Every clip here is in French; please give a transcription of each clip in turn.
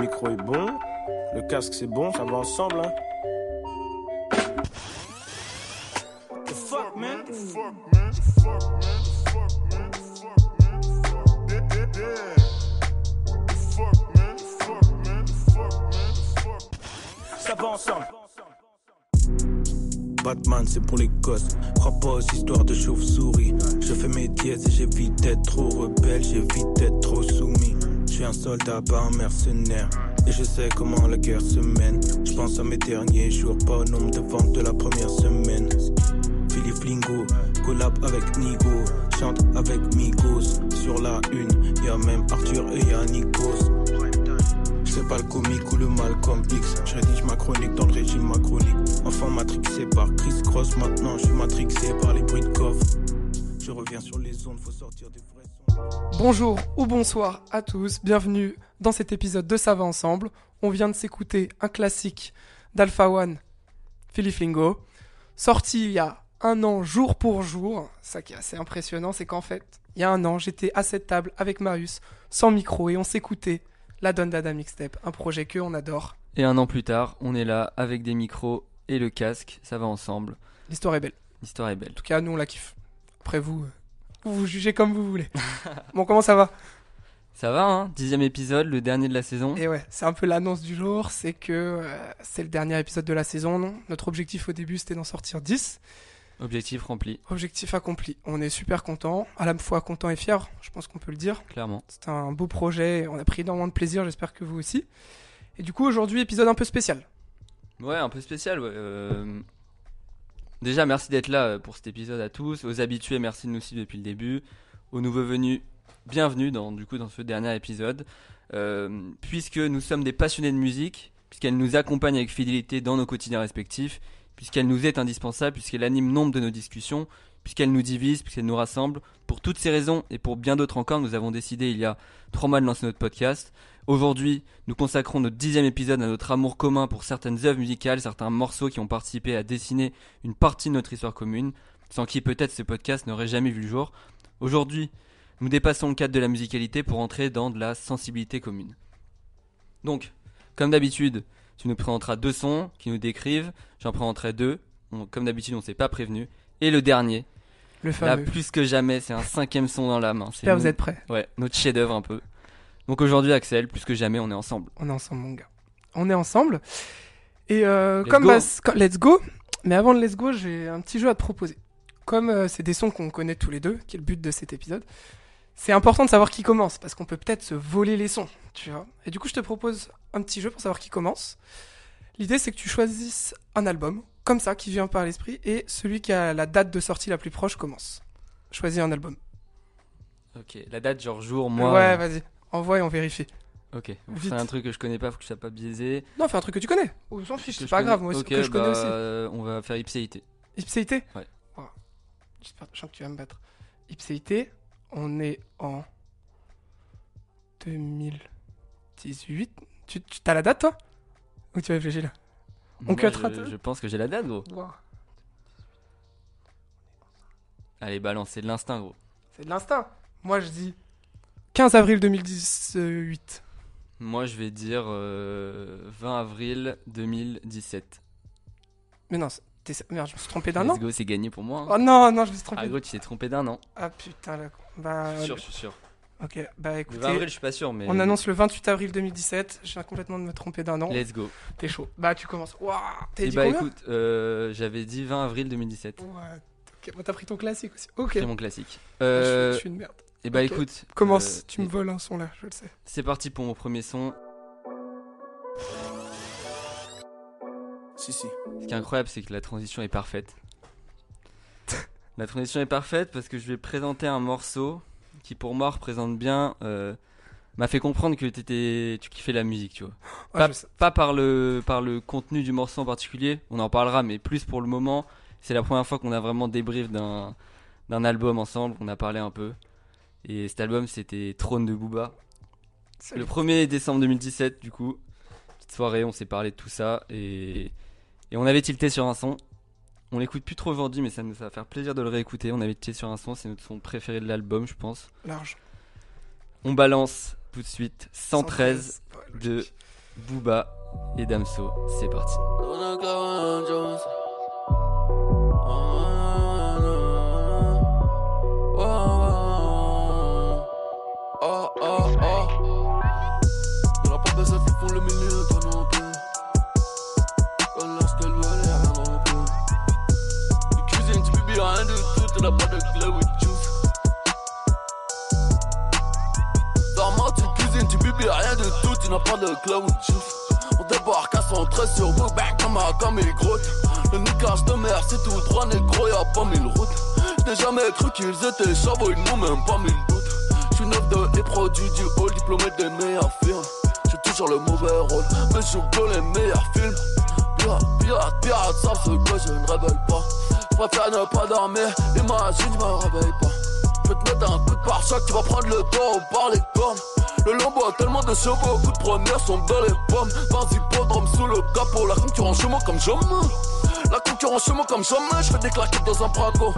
micro est bon, le casque c'est bon, ça va ensemble. Hein. The fuck, man? The fuck, man? The fuck, man? The fuck, man? The fuck, man? The fuck, yeah, yeah, yeah. The fuck, man? The fuck, man? The fuck, man? The fuck. Ça va ensemble. Batman, c'est pour les gosses. Crois pas aux histoires de chauve-souris. Je fais mes dièses et j'évite d'être trop rebelle, j'évite d'être trop soumis. Suis un soldat, pas un mercenaire. Et je sais comment la guerre se mène. Je pense à mes derniers jours, pas au nombre de ventes de la première semaine. Philippe Lingo, collab avec Nigo, chante avec Migos. Sur la une, y a même Arthur et y'a Nikos. C'est pas le comique ou le Malcolm X. Je rédige ma chronique dans le régime macronique. Enfant matrixé par Chris Cross, maintenant je suis matrixé par les bruits de coffre. Je reviens sur les ondes, faut sortir des vrais. Bonjour ou bonsoir à tous, bienvenue dans cet épisode de Ça va ensemble. On vient de s'écouter un classique d'Alpha One, Philippe Lingo, sorti il y a un an jour pour jour. Ça qui est assez impressionnant, c'est qu'en fait, il y a un an, j'étais à cette table avec Marius, sans micro, et on s'écoutait la Don Dada Mixtape, un projet que on adore. Et un an plus tard, on est là avec des micros et le casque, ça va ensemble. L'histoire est belle. L'histoire est belle. En tout cas, nous on la kiffe. Après vous, vous vous jugez comme vous voulez. bon, comment ça va? Ça va, hein? Dixième épisode, le dernier de la saison. Et ouais, c'est un peu l'annonce du jour, c'est que euh, c'est le dernier épisode de la saison. Non? Notre objectif au début c'était d'en sortir 10. Objectif rempli, Objectif accompli. On est super content, à la fois content et fier, je pense qu'on peut le dire. clairement. C'est un beau projet, on a pris énormément de plaisir, j'espère que vous aussi. Et du coup aujourd'hui épisode un peu spécial. Ouais, un peu spécial, ouais. euh, Déjà, merci d'être là euh, pour cet épisode à tous. Aux habitués, merci de nous suivre depuis le début. Aux nouveaux venus, bienvenue dans, du coup, dans ce dernier épisode. Euh, puisque nous sommes des passionnés de musique, puisqu'elle nous accompagne avec fidélité dans nos quotidiens respectifs, puisqu'elle nous est indispensable, puisqu'elle anime nombre de nos discussions, puisqu'elle nous divise, puisqu'elle nous rassemble. Pour toutes ces raisons et pour bien d'autres encore, nous avons décidé il y a trois mois de lancer notre podcast. Aujourd'hui, nous consacrons notre dixième épisode à notre amour commun pour certaines œuvres musicales, certains morceaux qui ont participé à dessiner une partie de notre histoire commune, sans qui peut-être ce podcast n'aurait jamais vu le jour. Aujourd'hui, nous dépassons le cadre de la musicalité pour entrer dans de la sensibilité commune. Donc, comme d'habitude, tu nous présenteras deux sons qui nous décrivent, j'en présenterai deux, On- comme d'habitude on s'est pas prévenu, et le dernier, Le là fameux. plus que jamais, c'est un cinquième son dans la main. J'espère que vous êtes prêts. Ouais, notre chef-d'œuvre un peu. Donc aujourd'hui, Axel, plus que jamais, on est ensemble. On est ensemble mon gars. On est ensemble. Et euh, Let's comme go. bah, let's go. Mais avant de let's go, j'ai un petit jeu à te proposer. Comme euh, c'est des sons qu'on connaît tous les deux, qui est le but de cet épisode, c'est important de savoir qui commence parce qu'on peut peut-être se voler les sons, tu vois. Et du coup, je te propose un petit jeu pour savoir qui commence. L'idée, c'est que tu choisisses un album, comme ça, qui vient par l'esprit, et celui qui a la date de sortie la plus proche commence. Choisis un album. Ok, la date, genre jour, mois. ouais, vas-y. Envoie et on vérifie. Ok, c'est un truc que je connais pas, faut que je sois pas biaisé. Non, fais un truc que tu connais. On s'en fiche, c'est pas grave. Moi aussi, Ok, que je connais bah, aussi. euh, on va faire ipséité. Ipséité Ouais. Oh. J'espère que tu vas me battre. Ipséité, on est en 2018. Tu, tu as la date, toi? Ou tu réfléchis là? On cuttera je, je pense que j'ai la date, gros. Wow. Allez, balance, c'est de l'instinct, gros. C'est de l'instinct. Moi, je dis 15 avril 2018. Moi, je vais dire euh, 20 avril 2017. Mais non, c'est- t'es- merde, je me suis trompé d'un Let's an. go, c'est gagné pour moi. hein. Oh non, non, je me suis trompé. Ah, gros, tu t'es trompé d'un an. Ah putain, là. Bah, Je suis sûr, je suis sûr. ok, bah Le écoutez, 20 avril, je suis pas sûr, mais. on annonce le 28 avril 2017. Je viens complètement de me tromper d'un an. Let's go. T'es chaud. Bah, tu commences. Waouh, t'as Et dit bah combien écoute, euh, j'avais dit 20 avril 2017. Ouais, ok, bon, t'as pris ton classique aussi. Ok. C'est mon classique. Je, Euh, suis, je suis une merde. Et bah ok. écoute. Commence, euh, tu me voles un son là, je le sais. C'est parti pour mon premier son. Si, si. Ce qui est incroyable, c'est que la transition est parfaite. la transition est parfaite parce que je vais présenter un morceau qui, pour moi, représente bien. euh, m'a fait comprendre que t'étais, tu kiffais la musique, tu vois. Ah, Pas, par, le, par le contenu du morceau en particulier, on en parlera, mais plus pour le moment. C'est la première fois qu'on a vraiment débrief d'un, d'un album ensemble, qu'on a parlé un peu. Et cet album, c'était Trône de Booba. Salut. Le 1er décembre 2017, du coup. Petite soirée, on s'est parlé de tout ça. Et, et on avait tilté sur un son. On l'écoute plus trop aujourd'hui, mais ça nous va faire plaisir de le réécouter. On avait tilté sur un son, c'est notre son préféré de l'album, je pense. Large. On balance tout de suite 113 Ouais, de. Booba et Damso. C'est parti. Oh, oh. Dans la porte de cette font le milieu, toi non plus. Quand lorsqu'elle veut aller rien non plus. Tu cuisines, tu bibis rien du tout, tu n'as pas de clé with juice. Normalement, tu cuisines, tu bibis rien du tout, tu n'as pas de clé with. On débarque à son trait sur vous, bang, comme comme il grotte. Le niquage de mer, c'est tout droit, négro, y'a pas mille routes. J'n'ai jamais cru qu'ils étaient chavots, ils n'ont même pas mille doutes. J'suis neuf de et produit du hall, diplômé des meilleurs films. J'ai toujours le mauvais rôle, mais je les meilleurs films. Pirate, pirate, pirate, savent ce que je ne révèle pas. J'préfère ne pas dormir, imagine, je me réveille pas. Je vais te mettre un coup de pare-choc, tu vas prendre le temps par les cornes. Le lambeau a tellement de chevaux, coup de première sont dans les pommes. Vas-y, podrome sous le capot, la concurrence chez moi comme jamais. La concurrence chez moi comme jamais, je fais des claquettes dans un braco.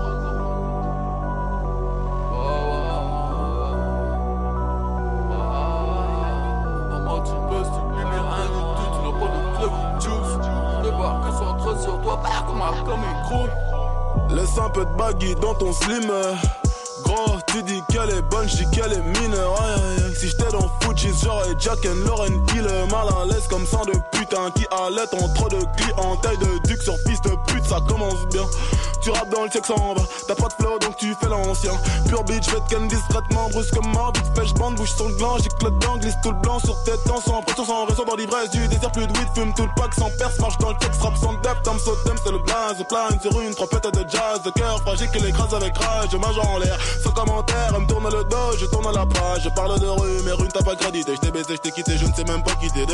Laisse un peu de baggy dans ton slim. euh. Gros, tu dis qu'elle est bonne, je qu'elle est mineure. Aïe, aïe, aïe. Si j'étais dans Fujis, j'aurais Jack and Lauren Hill. Mal à l'aise comme sang de putain qui allait en trop de clientèle de duc sur piste de pute, ça commence bien. Tu rappes dans le sexe en bas, t'as pas de flow donc tu fais l'ancien. Pure bitch, faites ken discrètement, brusquement, vite fait, j'bande, bouge son gland, j'ai le dedans, glisse tout le blanc sur tête, temps, sans pression, sans raison, dans l'ivresse du désert, plus de weed, fume tout le pack sans perce, marche dans le texte, rap sans depth, tam sautem, c'est le blaze, plane sur une trompette de jazz, de cœur fragile qui l'écrase avec rage, mage en l'air, sans commentaire, elle me tourne le dos, je tourne à la page, je parle de rue, mais rue t'as pas crédité, je t'ai baisé, je t'ai quitté, je ne sais même pas quitter,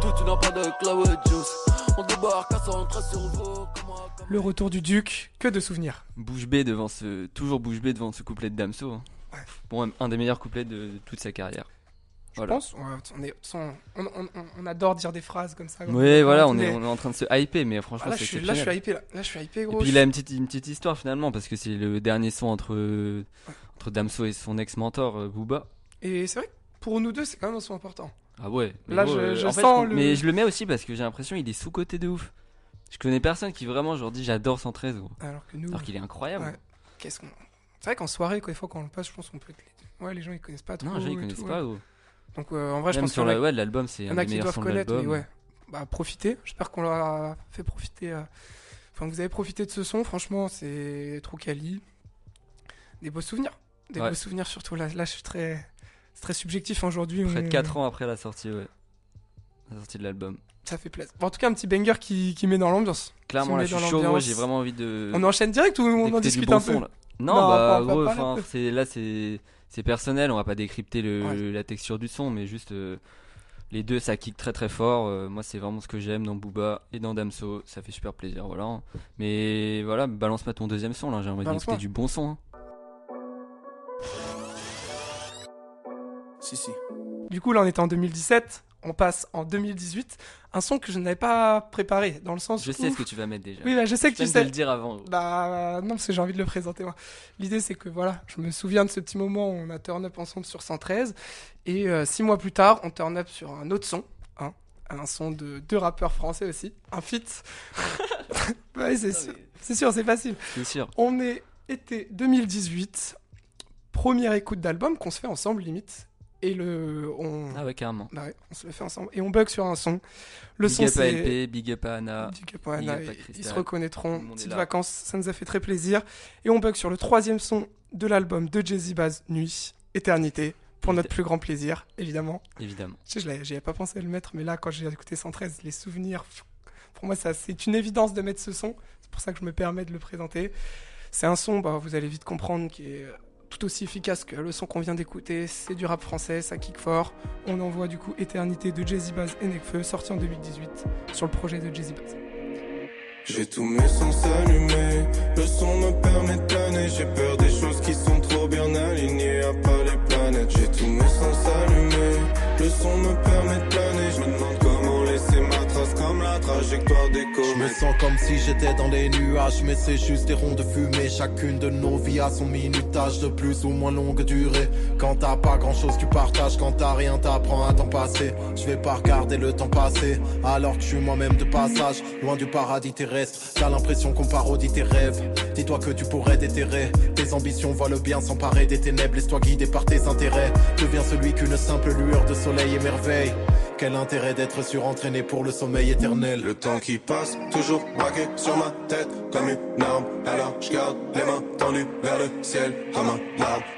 tout, tu n'as pas de cloud juice. On débarque à son trait sur vous, comme un comme Le retour du duc, que de souvenirs. Bouche bée devant ce. Toujours bouche bée devant ce couplet de Damso. hein. Ouais. Bon, un- un des meilleurs couplets de, de toute sa carrière. Je Voilà. pense. On, est, on, on, on- on adore dire des phrases comme ça. Oui, voilà, on est, on est en train de se hyper, mais Ah, franchement, là, c'est je suis, là, je suis hypé. Là, Là, je suis hypé, Et gros. puis il a une petite, une petite histoire finalement, parce que c'est le dernier son entre, entre Damso et son ex-mentor, euh, Booba. Et c'est vrai que pour nous deux, c'est quand même un son important. Ah ouais. mais Là, gros, je- euh, je en fait, sens je- le- Mais je le mets aussi parce que j'ai l'impression qu'il est sous-côté de ouf. Je connais personne qui vraiment, genre, dit j'adore 113, gros. Alors que nous. Alors qu'il est incroyable. Ouais. Qu'est-ce qu'on. C'est vrai qu'en soirée, quoi, des fois, quand on le passe, je pense qu'on peut être. les- Ouais, les gens, ils connaissent pas trop. Non, les gens, ils et connaissent tout, pas, gros. Donc, euh, en vrai, je Même pense sur qu'il y en la a- ouais, l'album, c'est il y un en a des qui meilleurs doivent sons de connaître, mais l'album. ouais. Bah, profitez. J'espère qu'on leur a fait profiter. euh, Enfin, que vous avez profité de ce son. Franchement, c'est trop quali. Des beaux souvenirs. Des Ouais. beaux souvenirs, surtout. Là, là je suis très. C'est très subjectif aujourd'hui. Près de on- 4 ans après la sortie, ouais. La sortie de l'album. Ça fait plaisir. Bon, en tout cas, un petit banger qui, qui met dans l'ambiance. Clairement, là, je suis chaud, l'ambiance. j'ai vraiment envie de. On enchaîne direct ou on en discute bon un peu son, là? Non, Non, bah, gros, pas enfin, là, c'est personnel, on va pas décrypter le, Ouais. la texture du son, mais juste euh, les deux, ça kick très très fort. Euh, moi, c'est vraiment ce que j'aime dans Booba et dans Damso, ça fait super plaisir, voilà. Mais voilà, balance-moi ton deuxième son, là, j'ai envie d'écouter du bon son. hein. Si, si. Du coup, là, on était en 2017. On passe en 2018. Un son que je n'avais pas préparé, dans le sens Je où... sais ce que tu vas mettre déjà. Oui, bah, je sais que je tu sais. le dire avant. Bah non, parce que j'ai envie de le présenter moi. L'idée c'est que voilà, je me souviens de ce petit moment où on a turn up ensemble sur 113 et euh, six mois plus tard, on turn up sur un autre son, hein, un son de deux rappeurs français aussi, un feat. ouais, c'est sûr, c'est sûr, c'est facile. C'est sûr. On est été 2018, première écoute d'album qu'on se fait ensemble limite et le on Ah ouais, carrément. bah ouais, on se le fait ensemble et on bug sur un son. Le big son up à c'est LP, big up à Anna. Big up à Big Anna, up à ils- se reconnaîtront. Petites là. vacances, ça nous a fait très plaisir. Et on bug sur le troisième son de l'album de Jay-Z Baz, Nuit, Éternité, pour notre plus grand plaisir, évidemment. Évidemment. Je je j'y avais pas pensé à le mettre, mais là, quand j'ai écouté 113, les souvenirs, pour moi, ça, c'est une évidence de mettre ce son. C'est pour ça que je me permets de le présenter. C'est un son, bah, vous allez vite comprendre, qui est tout aussi efficace que le son qu'on vient d'écouter. C'est du rap français, ça kick fort. On envoie du coup Éternité de Jay-Z Baz et Nekfeu, sorti en 2018 sur le projet de Jay-Z Baz. J'ai tous mes sens allumés, le son me permet de. J'ai peur des choses qui sont trop bien alignées, à pas les planètes. J'ai tous mes sens allumés, le son me permet sens comme si j'étais dans les nuages, mais c'est juste des ronds de fumée. Chacune de nos vies a son minutage de plus ou moins longue durée. Quand t'as pas grand chose, tu partages. Quand t'as rien, t'apprends à temps passer. Je vais pas regarder le temps passer, alors que je suis moi-même de passage, loin du paradis terrestre. T'as l'impression qu'on parodie tes rêves. Dis-toi que tu pourrais déterrer tes ambitions, vois le bien s'emparer des ténèbres. Laisse-toi guider par tes intérêts. Deviens celui qu'une simple lueur de soleil émerveille. Quel intérêt d'être surentraîné pour le sommeil éternel Le temps qui passe, toujours braqué sur ma tête comme une arme. Alors je garde les mains tendues vers le ciel comme un.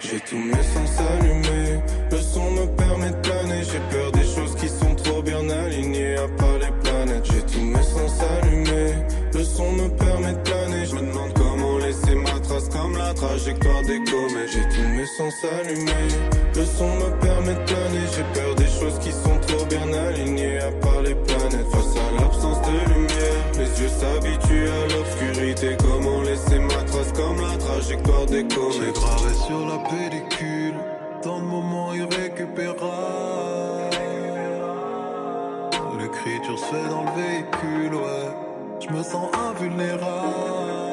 J'ai tous mes sens allumés, le son me permet de planer. J'ai peur des choses qui sont trop bien alignées, à part les planètes. J'ai tous mes sens allumés, le son me permet de planer. Je me demande comment laisser ma trace comme la trajectoire des comètes. J'ai tous mes sens allumés, le son me permet de planer. J'ai peur des choses qui sont trop bien alignées, à part les planètes. Face à l'absence de lumière, les yeux s'habituent à l'obscurité. Comment laisser ma trace comme la trajectoire des J'ai comètes. gravé sur la pellicule tant de moments irrécupérables. L'écriture se fait dans le véhicule, ouais. Je me sens invulnérable.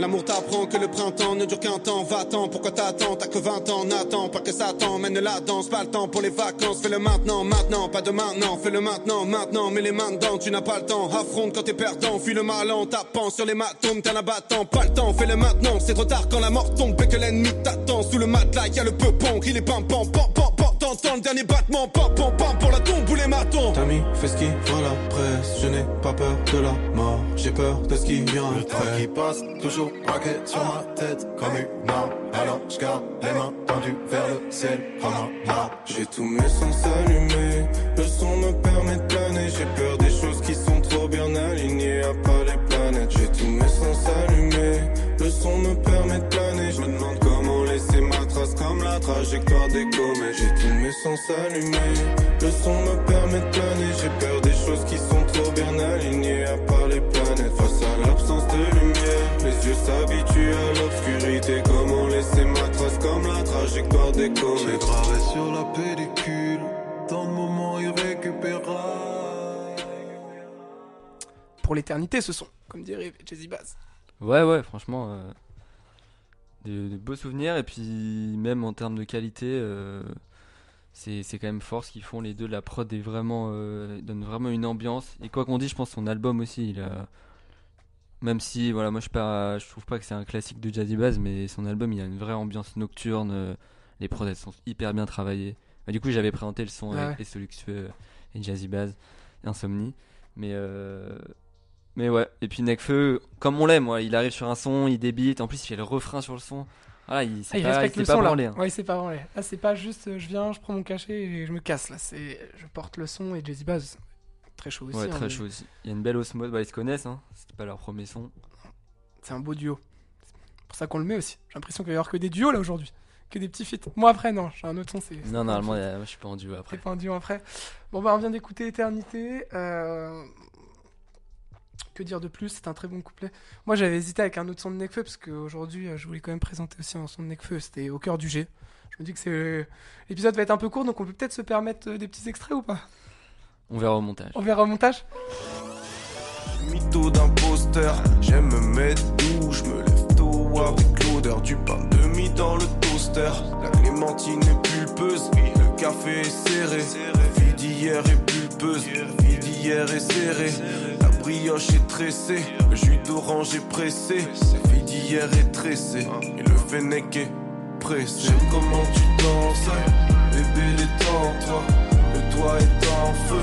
L'amour t'apprend que le printemps ne dure qu'un temps. Va-t'en, pourquoi t'attends? T'as que 20 ans, n'attends pas que ça t'emmène la danse. Pas le temps pour les vacances, fais-le maintenant, maintenant. Pas de maintenant, fais-le maintenant, maintenant. Mets les mains dedans, tu n'as pas le temps. Affronte quand t'es perdant, fuis le mal en tapant sur les matomes. T'es un abattant, pas le temps, fais-le maintenant. C'est trop tard quand la mort tombe et que l'ennemi t'attend. Sous le matelas, y a le peupon, crie les pam pam pam pam pam. T'entends le dernier battement, pam pam pam pour la tombe ou les matons. T'as fait ce qui la presse. Je n'ai pas peur de la mort. J'ai peur de ce qui vient Le temps après. qui passe, toujours braqué sur ma tête comme une arme. Alors je garde les mains tendues vers le ciel. J'ai tous mes sens allumés. Le son me permet de planer. J'ai peur des choses qui sont trop bien alignées, à part les planètes. J'ai tous mes sens allumés. Le son me permet de planer. Je me demande comment laisser ma trace comme la trajectoire des comètes. J'ai tous mes sens allumés. Le son me permet de planer. J'ai peur des choses qui sont trop bien alignées, à part les planètes. Trajectoire des J'ai comètes. gravé sur la pellicule tant de moments irrécupérables. Pour l'éternité, ce son, comme dirait Jazzy Bass. Ouais, ouais, franchement, euh, de, de beaux souvenirs. Et puis, même en termes de qualité, euh, c'est c'est quand même fort ce qu'ils font les deux. La prod est vraiment, euh, donne vraiment une ambiance. Et quoi qu'on dise, je pense que son album aussi, il a. Même si, voilà, moi je, pas, je trouve pas que c'est un classique de Jazzy Bass, mais son album il a une vraie ambiance nocturne. Euh, les prods elles sont hyper bien travaillées. Bah, du coup, j'avais présenté le son Ah avec ouais. les Soluxueux et Jazzy Bass, Insomnie. Mais euh, mais ouais, et puis Necfeu, comme on l'aime, il arrive sur un son, il débite, en plus il fait le refrain sur le son. Voilà, il Ah, il pas, respecte il le pas son là. branlé. hein. Ouais, il s'est pas branlé. Là, c'est pas juste euh, je viens, je prends mon cachet et je me casse. Là, c'est je porte le son et Jazzy Bass. Très chaud aussi. Ouais, hein, très mais chaud aussi. Il y a une belle osmose, bah, ils se connaissent, hein. c'était pas leur premier son. C'est un beau duo. C'est pour ça qu'on le met aussi. J'ai l'impression qu'il va y avoir que des duos là aujourd'hui. Que des petits feats. Moi après, non, j'ai un autre son. c'est c'est Non, normalement, je suis pas en duo après. pas un duo après. Bon, bah, on vient d'écouter Éternité. Euh, Que dire de plus? C'est un très bon couplet. Moi, j'avais hésité avec un autre son de Nekfeu parce qu'aujourd'hui, euh, je voulais quand même présenter aussi un son de Nekfeu. C'était Au cœur du G. Je me dis que c'est l'épisode va être un peu court, donc on peut peut-être se permettre euh, des petits extraits ou pas? On verra au montage. On verra au montage? Mytho d'imposteur, j'aime me mettre doux, je me lève tôt avec du pain demi dans le toaster. La clémentine est pulpeuse, le café est serré. Vie d'hier est pulpeuse, vie d'hier est serrée. La brioche est tressée, le jus d'orange est pressé. La vie d'hier est tressée, et le fennec est pressé. J'aime comment tu danses, bébé détends-toi. Le toit est en feu,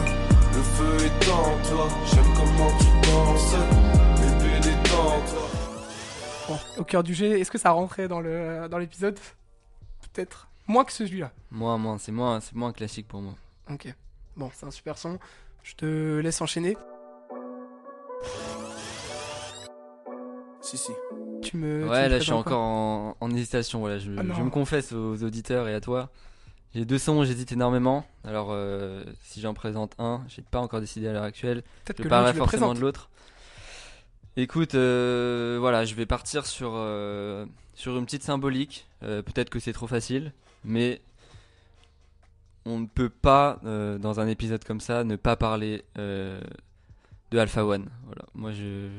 le feu est en toi. J'aime comment tu danses, bébé détends-toi. Bon, Au cœur du G, est-ce que ça rentrait dans le dans l'épisode Peut-être. Moins que celui-là. Moi, moi, c'est moins, c'est moins classique pour moi. Ok. Bon, c'est un super son. Je te laisse enchaîner. Si, si. Tu me. tu Ouais, me là je suis encore en, en hésitation. Voilà, je, Ah je me confesse aux auditeurs et à toi. J'ai deux sons, j'hésite énormément. Alors, euh, si j'en présente un, j'ai pas encore décidé à l'heure actuelle. Peut-être Je que parlerai le forcément présentes. de l'autre. Écoute, euh, voilà, je vais partir sur, euh, sur une petite symbolique. Euh, Peut-être que c'est trop facile, mais on ne peut pas, dans un épisode comme ça, ne pas parler de Alpha One. Voilà, moi je.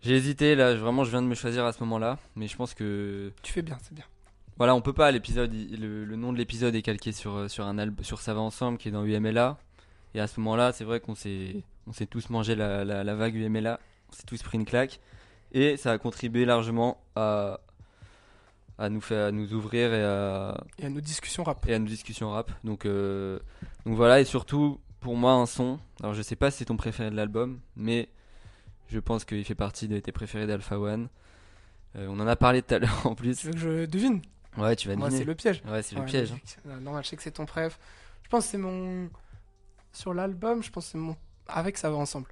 J'ai hésité là, vraiment je viens de me choisir à ce moment-là, mais je pense que Tu fais bien, c'est bien. voilà, on peut pas l'épisode, le, le nom de l'épisode est calqué sur sur un album sur Ça va ensemble qui est dans UMLA et à ce moment-là, c'est vrai qu'on s'est on s'est tous mangé la, la, la vague UMLA, on s'est tous pris une claque et ça a contribué largement à à nous faire à nous ouvrir et à y a nos discussions rap. et à nos discussions rap. Donc, euh, donc voilà, et surtout, pour moi, un son. Alors, je sais pas si c'est ton préféré de l'album, mais je pense qu'il fait partie de tes préférés d'Alpha One. Euh, on en a parlé tout à l'heure en plus. Tu veux que je devine? Ouais, tu vas Moi, deviner. c'est le piège. Ouais, c'est le piège. hein. Euh, Normal, je sais que c'est ton préf. Je pense que c'est mon. Sur l'album, je pense que c'est mon. Avec ça va ensemble.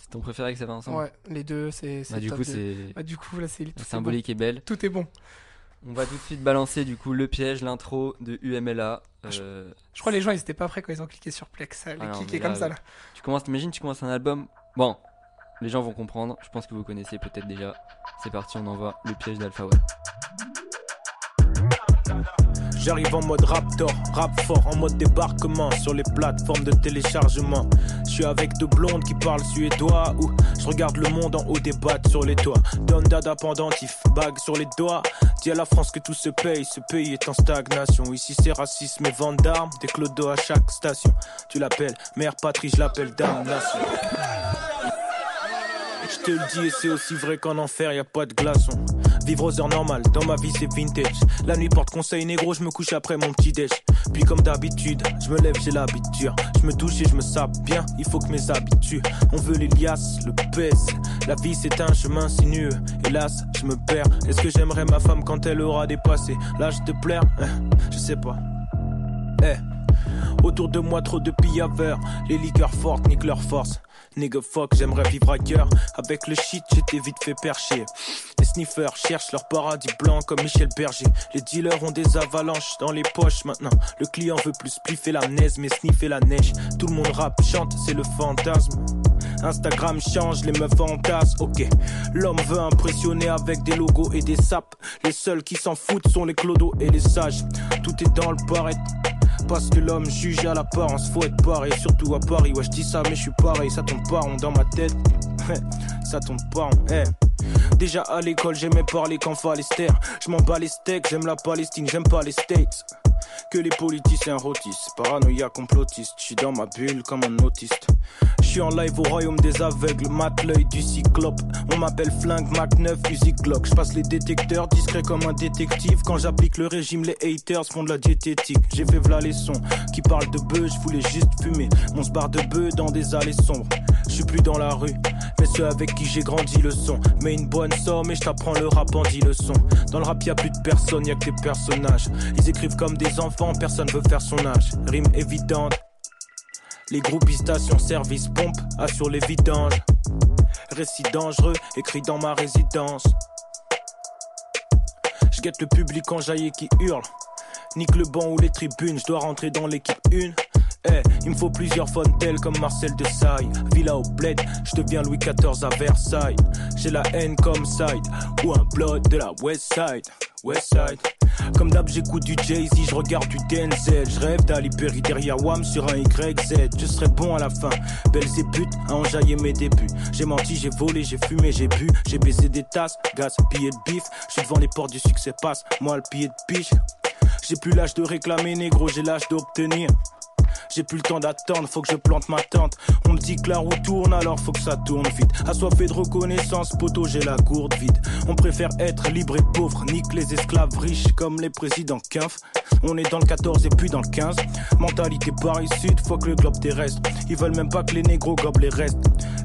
C'est ton préféré que ça va ensemble Ouais, les deux, c'est. Bah, du coup, c'est Bah, du coup, là, c'est la est symbolique est belle. Tout est bon. On va tout de suite balancer du coup le piège, l'intro de UMLA. Ah, je- Euh, Je crois que les gens, ils étaient pas prêts quand ils ont cliqué sur Plex. Ça allait Ah cliquer comme ça, là. tu commences, t'imagines, tu commences un album. Bon, les gens vont comprendre. Je pense que vous connaissez peut-être déjà. C'est parti, on envoie le piège d'Alpha One. J'arrive en mode raptor, rap fort, en mode débarquement sur les plateformes de téléchargement. Je suis avec deux blondes qui parlent suédois ou je regarde le monde en haut des battes sur les toits. Don dada pendentif, bague sur les doigts. Dis à la France que tout se paye, ce pays est en stagnation. Ici c'est racisme et vente d'armes, des clodos à chaque station. Tu l'appelles mère patrie, je l'appelle damnation. Je te le dis et c'est aussi vrai qu'en enfer y a pas de glaçon. Vivre aux heures normales, dans ma vie c'est vintage. La nuit porte conseil négro, je me couche après mon petit déj. Puis comme d'habitude, je me lève, j'ai l'habitude. Je me douche et je me sape bien, il faut que mes habitudes. On veut les le pèse. La vie c'est un chemin sinueux. Hélas, je me perds. Est-ce que j'aimerais ma femme quand elle aura dépassé l'âge de plaire? Hein, Je sais pas. Eh. Autour de moi trop de pillaveurs Les liqueurs fortes niquent leur force. Nigga fuck j'aimerais vivre ailleurs Avec le shit j'étais vite fait percher Les sniffers cherchent leur paradis blanc comme Michel Berger. Les dealers ont des avalanches dans les poches maintenant. Le client veut plus spliffer la neige mais sniffer la neige. Tout le monde rappe, chante, c'est le fantasme. Instagram change, les meufs entassent, ok. L'homme veut impressionner avec des logos et des sapes. Les seuls qui s'en foutent sont les clodos et les sages. Tout est dans le paraître. Parce que l'homme juge à l'apparence, faut être pareil, surtout à Paris. Ouais, je dis ça, mais je suis pareil, ça tombe pas rond dans ma tête. Ça tombe pas rond, eh. Déjà à l'école, j'aimais parler qu'en taire. Je m'en bats les steaks, j'aime la Palestine, j'aime pas les States. Que les politiciens rôtissent, paranoïa complotiste. Je suis dans ma bulle comme un autiste. Je suis en live au royaume des aveugles, mate l'œil du cyclope. On m'appelle flingue Mac 9, fusil Glock. Je passe les détecteurs, discret comme un détective. Quand j'applique le régime, les haters font de la diététique. J'ai fait v'là les sons qui parlent de bœufs, je voulais juste fumer. Mon sbar de bœufs dans des allées sombres. Plus dans la rue, mais ceux avec qui j'ai grandi le son. Mais une bonne somme et je t'apprends le rap en dit leçon. Dans le rap y a plus de personnes, y a que des personnages. Ils écrivent comme des enfants, personne veut faire son âge. Rime évidente. Les groupes station service pompe assurent les vidanges. Récit dangereux écrit dans ma résidence. Je le public quand et qui hurle. Nique le banc ou les tribunes, je dois rentrer dans l'équipe une. Eh, il me faut plusieurs tels comme Marcel de Saille. Villa au bled, je deviens Louis XIV à Versailles. J'ai la haine comme Side, ou un blood de la West Side. West Side. Comme d'hab, j'écoute du Jay-Z, je regarde du Denzel. Je rêve d'Ali Perry derrière Wam sur un YZ. Je serai bon à la fin. Belzébuth a enjaillé mes débuts. J'ai menti, j'ai volé, j'ai fumé, j'ai bu. J'ai baisé des tasses, gaz, billets de bif. Je suis devant les portes du succès, passe. Moi, le pied de piche. J'ai plus l'âge de réclamer, négro, j'ai l'âge d'obtenir. J'ai plus le temps d'attendre, faut que je plante ma tente. On me dit que la roue tourne, alors faut que ça tourne vite. Assoiffé de reconnaissance, poteau, j'ai la gourde vide. On préfère être libre et pauvre, nique les esclaves riches comme les présidents Quinf. On est dans le 14 et puis dans le 15. Mentalité Paris-Sud, faut que le globe terrestre. Ils veulent même pas que les négros gobent les restes.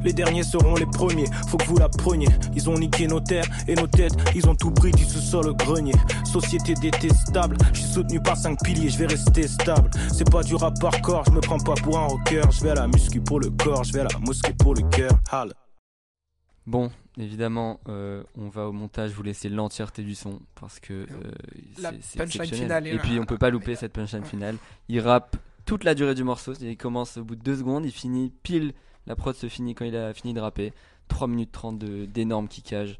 Les derniers seront les premiers, faut que vous la preniez. Ils ont niqué nos terres et nos têtes, ils ont tout pris du sous-sol au grenier. Société détestable, je suis soutenu par cinq piliers, je vais rester stable. C'est pas du rap par corps, je me prends pas pour un rocker. Je vais à la muscu pour le corps, je vais à la mosquée pour le cœur. Hal. Bon, évidemment, euh, on va au montage vous laisser l'entièreté du son parce que euh, c'est- exceptionnel. finale Et puis on peut pas louper cette punchline finale. Il rappe toute la durée du morceau, il commence au bout de deux secondes, il finit pile, la prod se finit quand il a fini de rapper. 3 minutes 30 de- d'énormes kickages,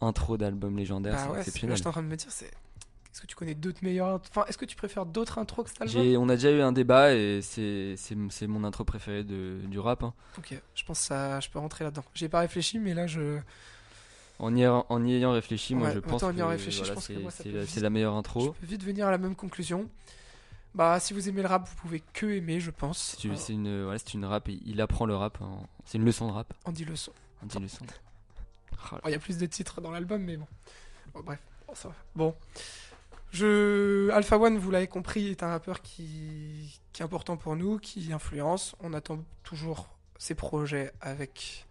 intro d'album légendaire, Bah c'est ouais, exceptionnel. je suis en train de me dire, c'est. Est-ce que tu connais d'autres meilleurs Enfin, est-ce que tu préfères d'autres intros que cet album? On a déjà eu un débat et c'est mon intro préféré de, du rap. hein. Ok, je pense que ça, je peux rentrer là-dedans. J'ai pas réfléchi, mais là, je. En y, en y ayant réfléchi, moi je pense que, y ayant réfléchi, je voilà, pense que c'est la, meilleure Je intro. peux vite venir à la même conclusion. Bah, si vous aimez le rap, vous pouvez que aimer, je pense. C'est une- Alors, c'est une, voilà, c'est une rap, il il apprend le rap. C'est une leçon de rap. on dit le son. Un petit leçon. Oh là Il y a plus de titres dans l'album, mais bon. Bon, bref, bon, ça va. Bon. Je... Alpha One, vous l'avez compris, est un rappeur qui... qui est important pour nous, qui influence. On attend toujours ses projets avec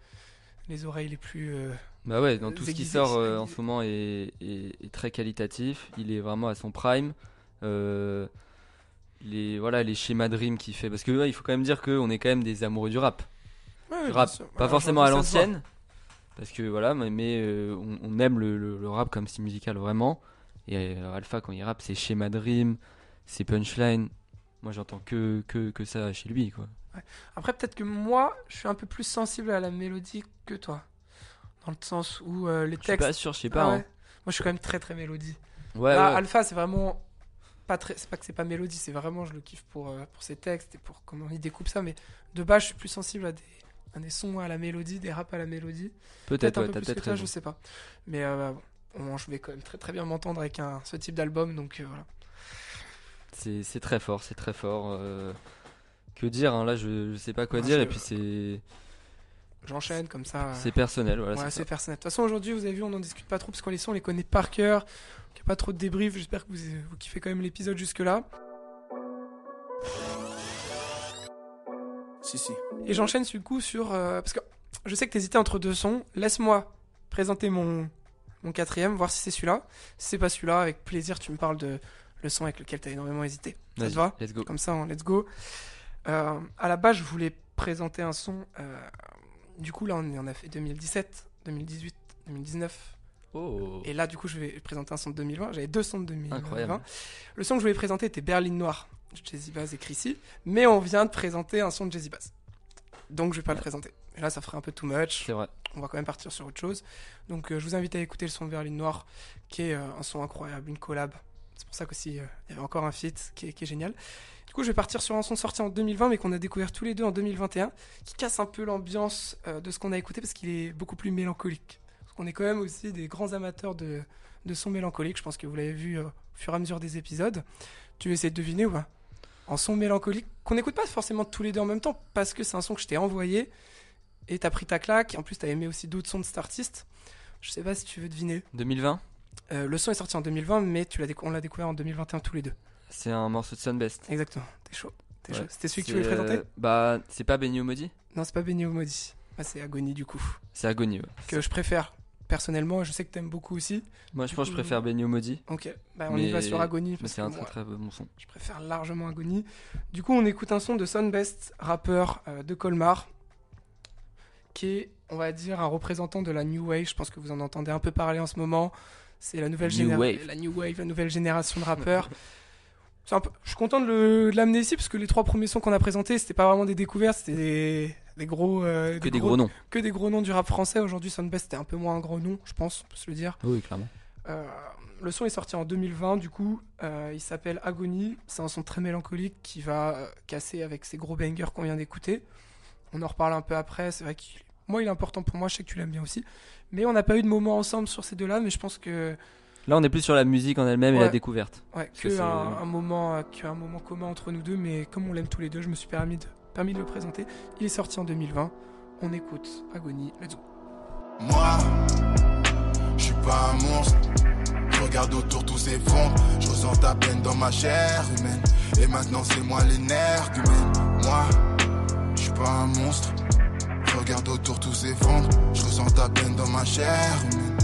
les oreilles les plus. euh, Bah ouais, dans tout ce qui Aiguisé, sort euh, en aiguisé. ce moment est, est- est très qualitatif. Il est vraiment à son prime. Euh, les voilà les schémas de rime qu'il fait parce que ouais, il faut quand même dire qu'on est quand même des amoureux du rap. ouais, Du bien rap, pas Voilà, forcément à l'ancienne parce que voilà, mais, mais, euh, on, on aime le, le- le rap comme style musical vraiment. Et euh, Alpha quand il rappe, ses schémas de rime, ses punchlines. Moi j'entends que, que que ça chez lui quoi. Après, peut-être que moi, je suis un peu plus sensible à la mélodie que toi. Dans le sens où euh, les Je suis textes. pas sûr, je sais pas. Ah hein. Moi, je suis quand même très très mélodie. Ouais, Là. Alpha, c'est vraiment pas très. C'est pas que c'est pas mélodie, c'est vraiment je le kiffe pour euh, pour ses textes et pour comment il découpe ça. Mais de base, je suis plus sensible à des à des sons à la mélodie, des raps à la mélodie. peut-être un ouais, peu plus que toi, raison. je sais pas. Mais euh, bon, je vais quand même très très bien m'entendre avec un ce type d'album, donc euh, voilà. C'est c'est très fort, c'est très fort. euh, Que dire hein, Là, je, je sais pas quoi dire. Et puis c'est J'enchaîne comme ça. c'est personnel. Voilà, ouais, c'est personnel. De toute façon, aujourd'hui, vous avez vu, on n'en discute pas trop parce qu'on les sons, on les connaît par cœur. Il n'y a pas trop de débrief. J'espère que vous, vous kiffez quand même l'épisode jusque-là. Si, si. Et j'enchaîne du coup sur. euh, parce que je sais que t'hésitais entre deux sons. Laisse-moi présenter mon, mon quatrième, voir si c'est celui-là. Si c'est pas celui-là, avec plaisir, tu me parles de le son avec lequel t'as énormément hésité. Ça te va Let's go. Comme ça, hein, let's go. Euh, à la base, je voulais présenter un son. euh, du coup, là, on, est- on a fait 2017, 2018, 2019. Oh. Et là, du coup, je vais présenter un son de 2020. J'avais deux sons de 2020. Incroyable. Le son que je voulais présenter était Berlin Noir, de Jazzy Bass et Chrissy. Mais on vient de présenter un son de Jazzy Bass. Donc, je vais pas le présenter. Et là, ça ferait un peu too much. C'est vrai. On va quand même partir sur autre chose. Donc, euh, je vous invite à écouter le son de Berlin Noir, qui est euh, un son incroyable, une collab. C'est pour ça qu'aussi, euh, il y avait encore un feat qui est, qui est génial. Coup, je vais partir sur un son sorti en 2020, mais qu'on a découvert tous les deux en 2021, qui casse un peu l'ambiance euh, de ce qu'on a écouté, parce qu'il est beaucoup plus mélancolique. Parce qu'on est quand même aussi des grands amateurs de, de sons mélancoliques. Je pense que vous l'avez vu euh, au fur et à mesure des épisodes. Tu veux essayer de deviner ou pas? En son mélancolique, qu'on n'écoute pas forcément tous les deux en même temps, parce que c'est un son que je t'ai envoyé, et t'as pris ta claque, et en plus t'as aimé aussi d'autres sons de cet artiste. Je sais pas si tu veux deviner. 2020. Euh, le son est sorti en 2020, mais tu l'as on l'a découvert en 2021 tous les deux. C'est un morceau de Sunbest. Exactement. T'es chaud. T'es Ouais. chaud. C'était celui que tu voulais présenter euh, Bah, c'est pas Benny Maudit Non, c'est pas Benny Maudit. Ah, c'est Agony du coup. C'est Agony. ouais. Que je préfère personnellement, je sais que t'aimes beaucoup aussi. Moi, je Du pense que je préfère Benny Maudit. Ok, bah, on y va sur Agony Mais parce c'est un très très bon son. je préfère largement Agony. Du coup, on écoute un son de Sunbest, rappeur euh, de Colmar, qui est, on va dire, un représentant de la New Wave. Je pense que vous en entendez un peu parler en ce moment. C'est la nouvelle génération, la New Wave, la nouvelle génération de rappeurs. Peu- Je suis content de l'amener ici parce que les trois premiers sons qu'on a présentés, c'était pas vraiment des découvertes, c'était des, des gros, euh, Que des gros noms. que des gros noms du rap français. Aujourd'hui, Sunbest c'était un peu moins un gros nom, je pense, on peut se le dire. Oui, clairement. Euh, le son est sorti en 2020, du coup, euh, il s'appelle Agony. C'est un son très mélancolique qui va casser avec ces gros bangers qu'on vient d'écouter. On en reparle un peu après. C'est vrai que moi, il est important pour moi. Je sais que tu l'aimes bien aussi. Mais on n'a pas eu de moment ensemble sur ces deux-là. Mais je pense que Là, on est plus sur la musique en elle-même et Ouais. la découverte. ouais, que que c'est- un, un moment, euh, qu'un moment commun entre nous deux. Mais comme on l'aime tous les deux, je me suis permis de, permis de le présenter. Il est sorti en 2020. On écoute Agony. Let's go. Moi, je suis pas un monstre. Je regarde autour, tout s'effondre. Je ressens ta peine dans ma chair humaine. Et maintenant, c'est moi les nerfs humains. Moi, je suis pas un monstre. Je regarde autour, tout s'effondre. Je ressens ta peine dans ma chair humaine.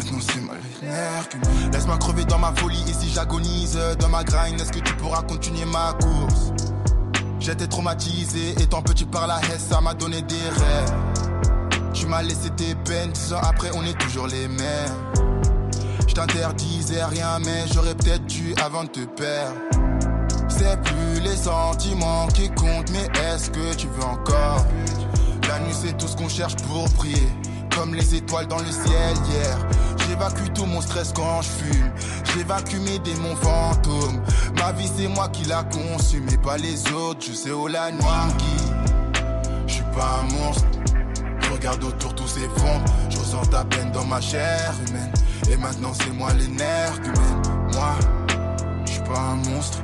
Maintenant, c'est humains. Laisse-moi crever dans ma folie. Et si j'agonise dans ma grind, est-ce que tu pourras continuer ma course? J'étais traumatisé, étant petit par la haine, ça m'a donné des rêves. Tu m'as laissé tes peines, dix ans après on est toujours les mêmes. Je t'interdisais rien, mais j'aurais peut-être dû avant de te perdre. C'est plus les sentiments qui comptent, mais est-ce que tu veux encore? La nuit c'est tout ce qu'on cherche pour briller, comme les étoiles dans le ciel hier. J'évacue tout mon stress quand je fume. J'évacue mes démons fantômes. Ma vie c'est moi qui la consume et pas les autres. Je sais où la me guide. Je suis pas un monstre. Je regarde autour tous ces fonds. Je ressens ta peine dans ma chair humaine. Et maintenant c'est moi les nerfs. Moi, je suis pas un monstre.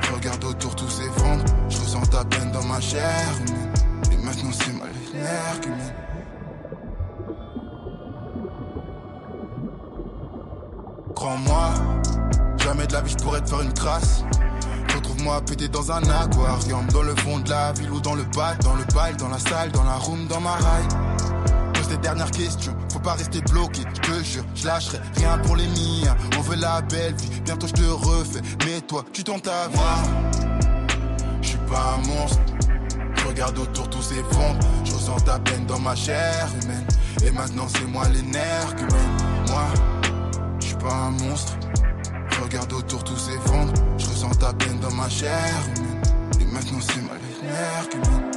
Je regarde autour tous ces fonds. Je ressens ta peine dans ma chair humaine. Et maintenant c'est moi les nerfs. Crois-moi, jamais de la vie je pourrais te faire une trace. Retrouve-moi pété dans un aquarium, dans le fond de la ville ou dans le bal, dans le bal, dans la salle, dans la room, dans ma raille. Pose tes dernières questions, faut pas rester bloqué, je te jure, je lâcherai rien pour les miens. On veut la belle vie, bientôt je te refais, mais toi tu tentes ta vie. Je suis pas un monstre, je regarde autour tous ces fonds, je ressens ta peine dans ma chair humaine. Et maintenant c'est moi les nerfs humains, moi. Pas un monstre. Je regarde autour tous ces fonds. Je ressens ta peine dans ma chair humaine. Et maintenant c'est ma lumière qui mène.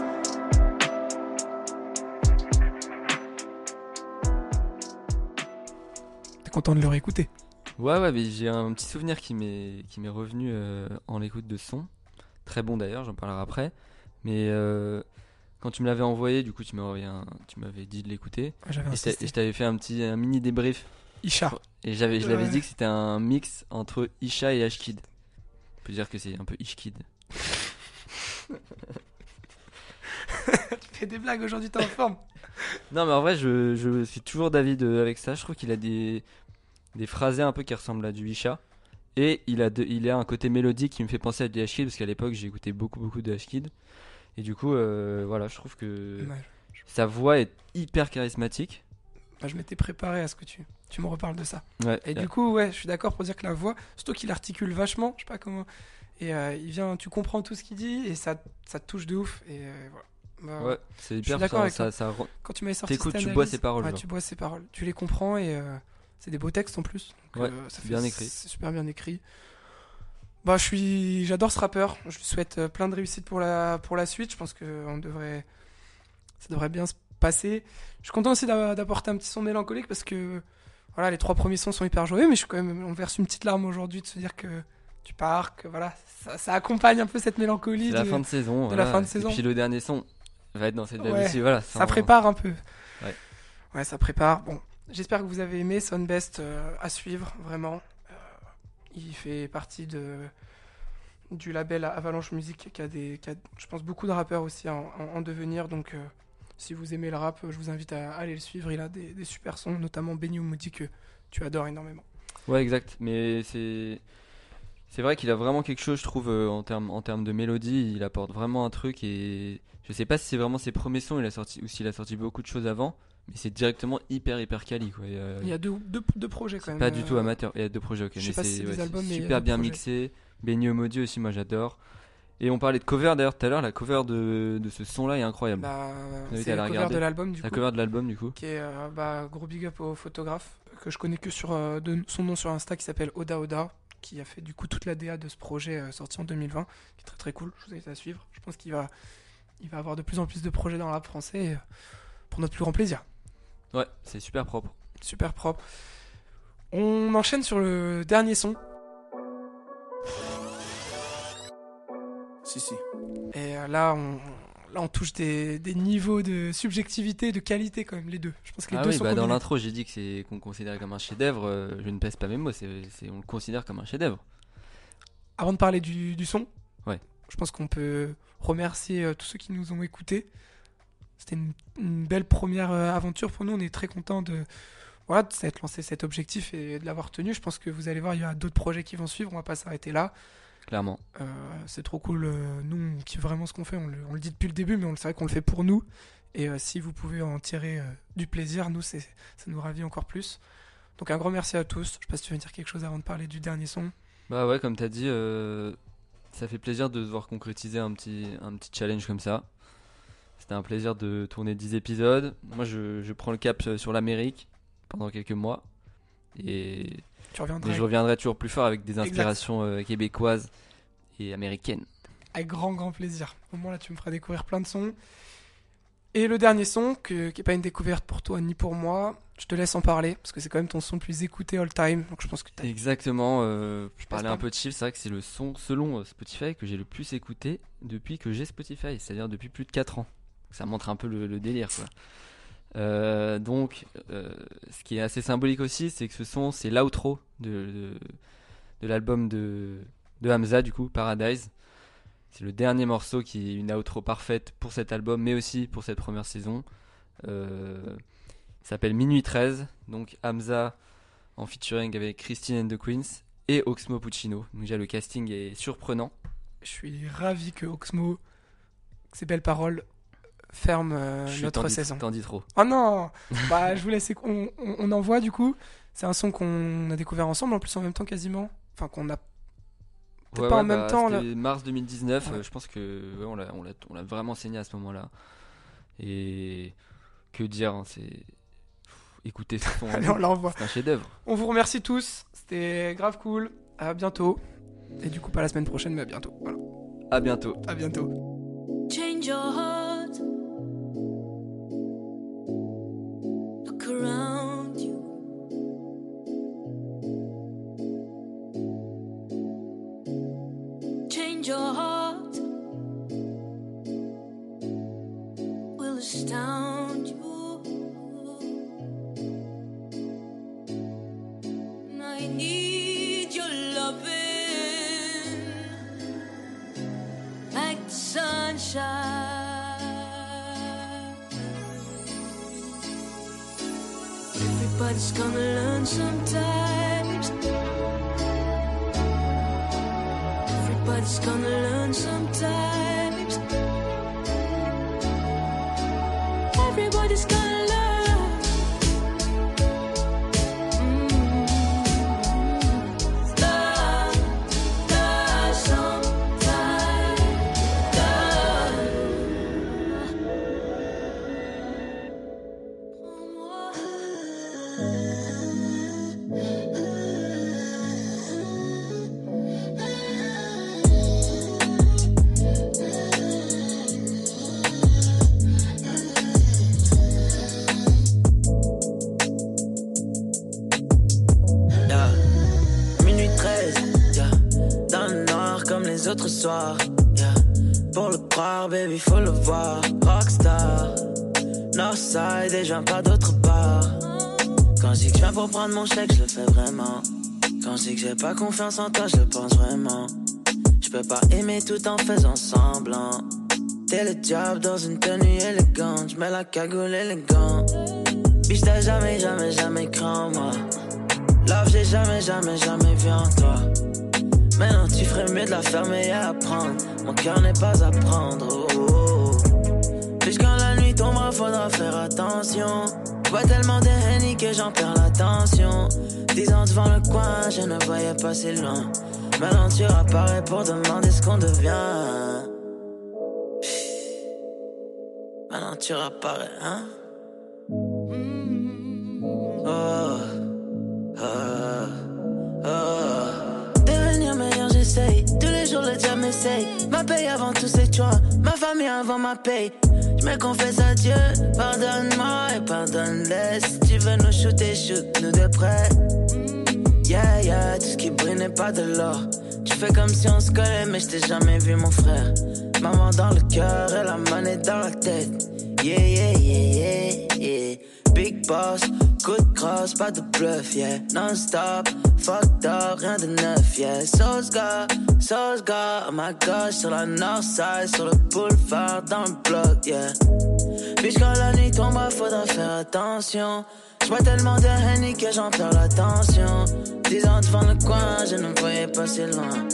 T'es content de le réécouter Ouais, ouais, mais j'ai un petit souvenir qui m'est qui m'est revenu euh, en l'écoute de ce son. Très bon d'ailleurs, j'en parlerai après. Mais euh, quand tu me l'avais envoyé, du coup, tu m'avais un- tu m'avais dit de l'écouter. Ah, et je t'avais fait un petit un mini débrief. Isha. Et j'avais, je l'avais Ouais. dit que c'était un mix entre Isha et Ashkid. On peut dire que c'est un peu Ishkid. Tu fais des blagues aujourd'hui, t'es en forme. Non, mais en vrai, je, je suis toujours David euh, avec ça. Je trouve qu'il a des, des phrasés un peu qui ressemblent à du Isha. Et il a, de, il a un côté mélodique qui me fait penser à du Ashkid, parce qu'à l'époque, j'ai écouté beaucoup, beaucoup de Ashkid. Et du coup, euh, voilà, je trouve que Ouais. sa voix est hyper charismatique. Bah, je m'étais préparé à ce que tu, tu me reparles de ça. Ouais, Et du coup, ouais, je suis d'accord pour dire que la voix, surtout qu'il articule vachement, je sais pas comment. Et euh, il vient, tu comprends tout ce qu'il dit et ça, ça te touche de ouf. Et euh, voilà. Bah, ouais, c'est hyper ça, Quand tu m'avais sorti cette tu bois analyse, ses paroles, ouais, tu bois ses paroles. Tu les comprends et euh, c'est des beaux textes en plus. Donc, Ouais, euh, ça bien fait- écrit. C'est super bien écrit. Bah, je suis, j'adore ce rappeur. Je lui souhaite euh, plein de réussite pour la, pour la suite. Je pense que on devrait, ça devrait bien se passer. Je suis content aussi d'a- d'apporter un petit son mélancolique parce que voilà, les trois premiers sons sont hyper joyeux, mais je suis quand même, on verse une petite larme aujourd'hui de se dire que tu pars, que voilà, ça, ça accompagne un peu cette mélancolie. C'est la de- fin de saison. de la fin de saison. Et puis le dernier son va être dans cette Ouais, aussi. Voilà, ça prépare un peu. Ouais. Ouais, ça prépare. Bon, j'espère que vous avez aimé Sunbest euh, à suivre, vraiment. Euh, il fait partie de du label Avalanche Music qui a des, qui a, je pense, beaucoup de rappeurs aussi en, en- en devenir. Donc, euh, si vous aimez le rap, je vous invite à aller le suivre. Il a des, des super sons, notamment Benny Moody que tu adores énormément. Ouais, exact. Mais c'est c'est vrai qu'il a vraiment quelque chose, je trouve, euh, en termes en termes de mélodie. Il apporte vraiment un truc et je sais pas si c'est vraiment ses premiers sons, il a sorti ou s'il a sorti beaucoup de choses avant, mais c'est directement hyper hyper quali quoi. Et, euh, Il y a deux, deux, deux projets quand même. pas du tout euh, amateur. Il y a deux projets, ok. je sais mais pas si c'est des albums, mais il y a super deux bien projets. mixé. Benny Maudit aussi, moi j'adore. Et on parlait de cover d'ailleurs tout à l'heure. La cover de, de ce son-là est incroyable. bah, c'est le la cover de l'album du la coup. cover de l'album du coup. qui est euh, bah, gros big up au photographe que je connais que sur euh, de son nom sur Insta qui s'appelle Oda Oda qui a fait du coup toute la DA de ce projet euh, sorti en 2020 qui est très très cool je vous invite à suivre je pense qu'il va il va avoir de plus en plus de projets dans le rap français et, pour notre plus grand plaisir Ouais, c'est super propre. super propre on enchaîne sur le dernier son Si, si. et euh, là on là on touche des, des niveaux de subjectivité de qualité quand même les deux je pense que les ah deux oui, sont bah dans l'intro j'ai dit que c'est qu'on considérait comme un chef-d'œuvre. euh, je ne pèse pas mes mots, c'est on le considère comme un chef-d'œuvre. Avant de parler du, du son, Ouais. je pense qu'on peut remercier euh, tous ceux qui nous ont écoutés. C'était une, une belle première aventure pour nous. On est très content de voilà de s'être lancé cet objectif et de l'avoir tenu. Je pense que vous allez voir, il y a d'autres projets qui vont suivre. On va pas s'arrêter là. Clairement. Euh, c'est trop cool. euh, nous, on kiffe vraiment ce qu'on fait. On le, on le dit depuis le début, mais on le sait qu'on le fait pour nous. Et euh, si vous pouvez en tirer euh, du plaisir, nous, c'est, ça nous ravit encore plus. Donc un grand merci à tous. Je sais pas si tu veux dire quelque chose avant de parler du dernier son. Bah ouais, comme t'as dit, euh, ça fait plaisir de se voir concrétiser un petit, un petit challenge comme ça. C'était un plaisir de tourner 10 épisodes. Moi, je, je prends le cap sur l'Amérique pendant quelques mois. Et, Tu reviendras et je reviendrai toujours plus fort avec des inspirations euh, québécoises et américaines. Avec grand, grand plaisir. Au moment là, tu me feras découvrir plein de sons. Et le dernier son, que, qui n'est pas une découverte pour toi ni pour moi, je te laisse en parler, parce que c'est quand même ton son le plus écouté all time, donc je pense que. Exactement, euh, je parlais un peu de chiffres, c'est vrai que c'est le son, selon euh, Spotify, que j'ai le plus écouté depuis que j'ai Spotify, c'est-à-dire depuis plus de 4 ans. Ça montre un peu le, le délire, quoi. Euh, donc, euh, ce qui est assez symbolique aussi, c'est que ce son, c'est l'outro de, l'album de, Hamza, du coup, Paradise. C'est le dernier morceau qui est une outro parfaite pour cet album, mais aussi pour cette première saison. Euh, il s'appelle Minuit 13, donc Hamza en featuring avec Christine and the Queens et Oxmo Puccino. Donc déjà le casting est surprenant. Je suis ravi que Oxmo, ces belles paroles, ferme euh, Je notre dis- saison. T'en dis trop. Oh non Bah, je vous laisse. On, on, on envoie du coup. C'est un son qu'on a découvert ensemble, en plus en même temps quasiment. Enfin, qu'on a. Peut-être pas en même temps, C'était mars 2019, Ouais. euh, je pense que ouais, on l'a on vraiment saigné à ce moment-là. Et que dire, hein, c'est. Écoutez ce son, Allez, on l'envoie. c'est un chef-d'œuvre. On vous remercie tous. C'était grave cool. À bientôt. Et du coup, pas la semaine prochaine, mais à bientôt. Voilà. À bientôt. À bientôt. Change your Everybody's gonna learn sometimes. Everybody's gonna learn sometimes. Everybody's gonna je pense vraiment. Je peux pas aimer tout en faisant semblant. T'es le diable dans une tenue élégante, je mets la cagoule élégante. Bitch, t'as jamais, jamais, jamais cru en moi. Love, j'ai jamais, jamais, jamais vu en toi. Maintenant, tu ferais mieux de la fermer et apprendre. Mon cœur n'est pas à prendre. Faire attention. Vois tellement de henny que j'en perds l'attention. Dix ans devant le coin, je ne voyais pas si loin. Maintenant, tu apparais pour demander ce qu'on devient. Maintenant, tu apparais, hein? Oh. Ah, Ma paye avant tous ces choix. Ma famille avant ma paye. Je me confesse à Dieu. Pardonne-moi et pardonne-les. Si tu veux nous shooter, shoot-nous de près. Yeah, yeah, tout ce qui brille n'est pas de l'or. Tu fais comme si on se collait, mais je t'ai jamais vu, mon frère. Maman dans le cœur et la monnaie dans la tête. Yeah, yeah, yeah, yeah. Big boss, coup de crosse, pas de bluff, yeah. Non-stop, fucked up, rien de neuf, yeah. Sauce gars, sauce gars, à ma gauche, sur la north side, sur le boulevard, dans le bloc, yeah. Puis quand la nuit tombera, faudra faire attention. J'bois tellement de henny que j'en perds l'attention. Dix ans devant le coin, je ne voyais pas si loin.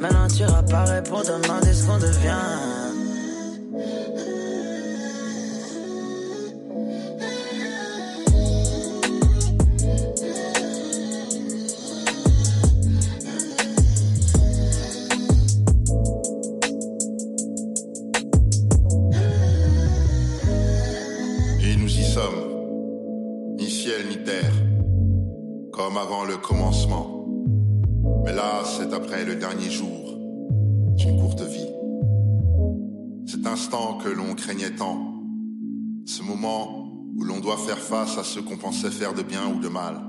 Maintenant tu réapparais pour demander ce qu'on devient. Craignait tant, Ce moment où l'on doit faire face à ce qu'on pensait faire de bien ou de mal?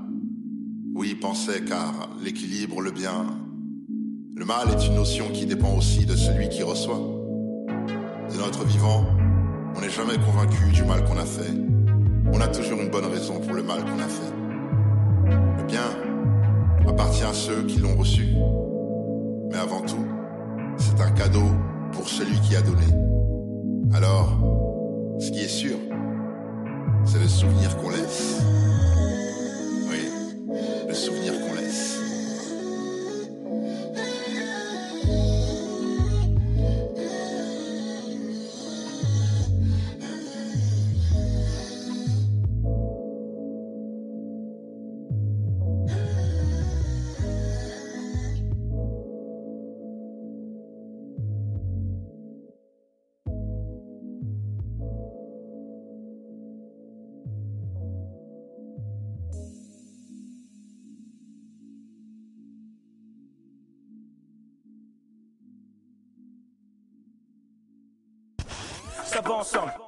Oui, penser car l'équilibre, le bien. Le mal est une notion qui dépend aussi de celui qui reçoit. De notre vivant, on n'est jamais convaincu du mal qu'on a fait. On a toujours une bonne raison pour le mal qu'on a fait. Le bien appartient à ceux qui l'ont reçu. Mais avant tout, c'est un cadeau pour celui qui a donné. Alors, ce qui est sûr, c'est le souvenir qu'on laisse. Ça va ensemble.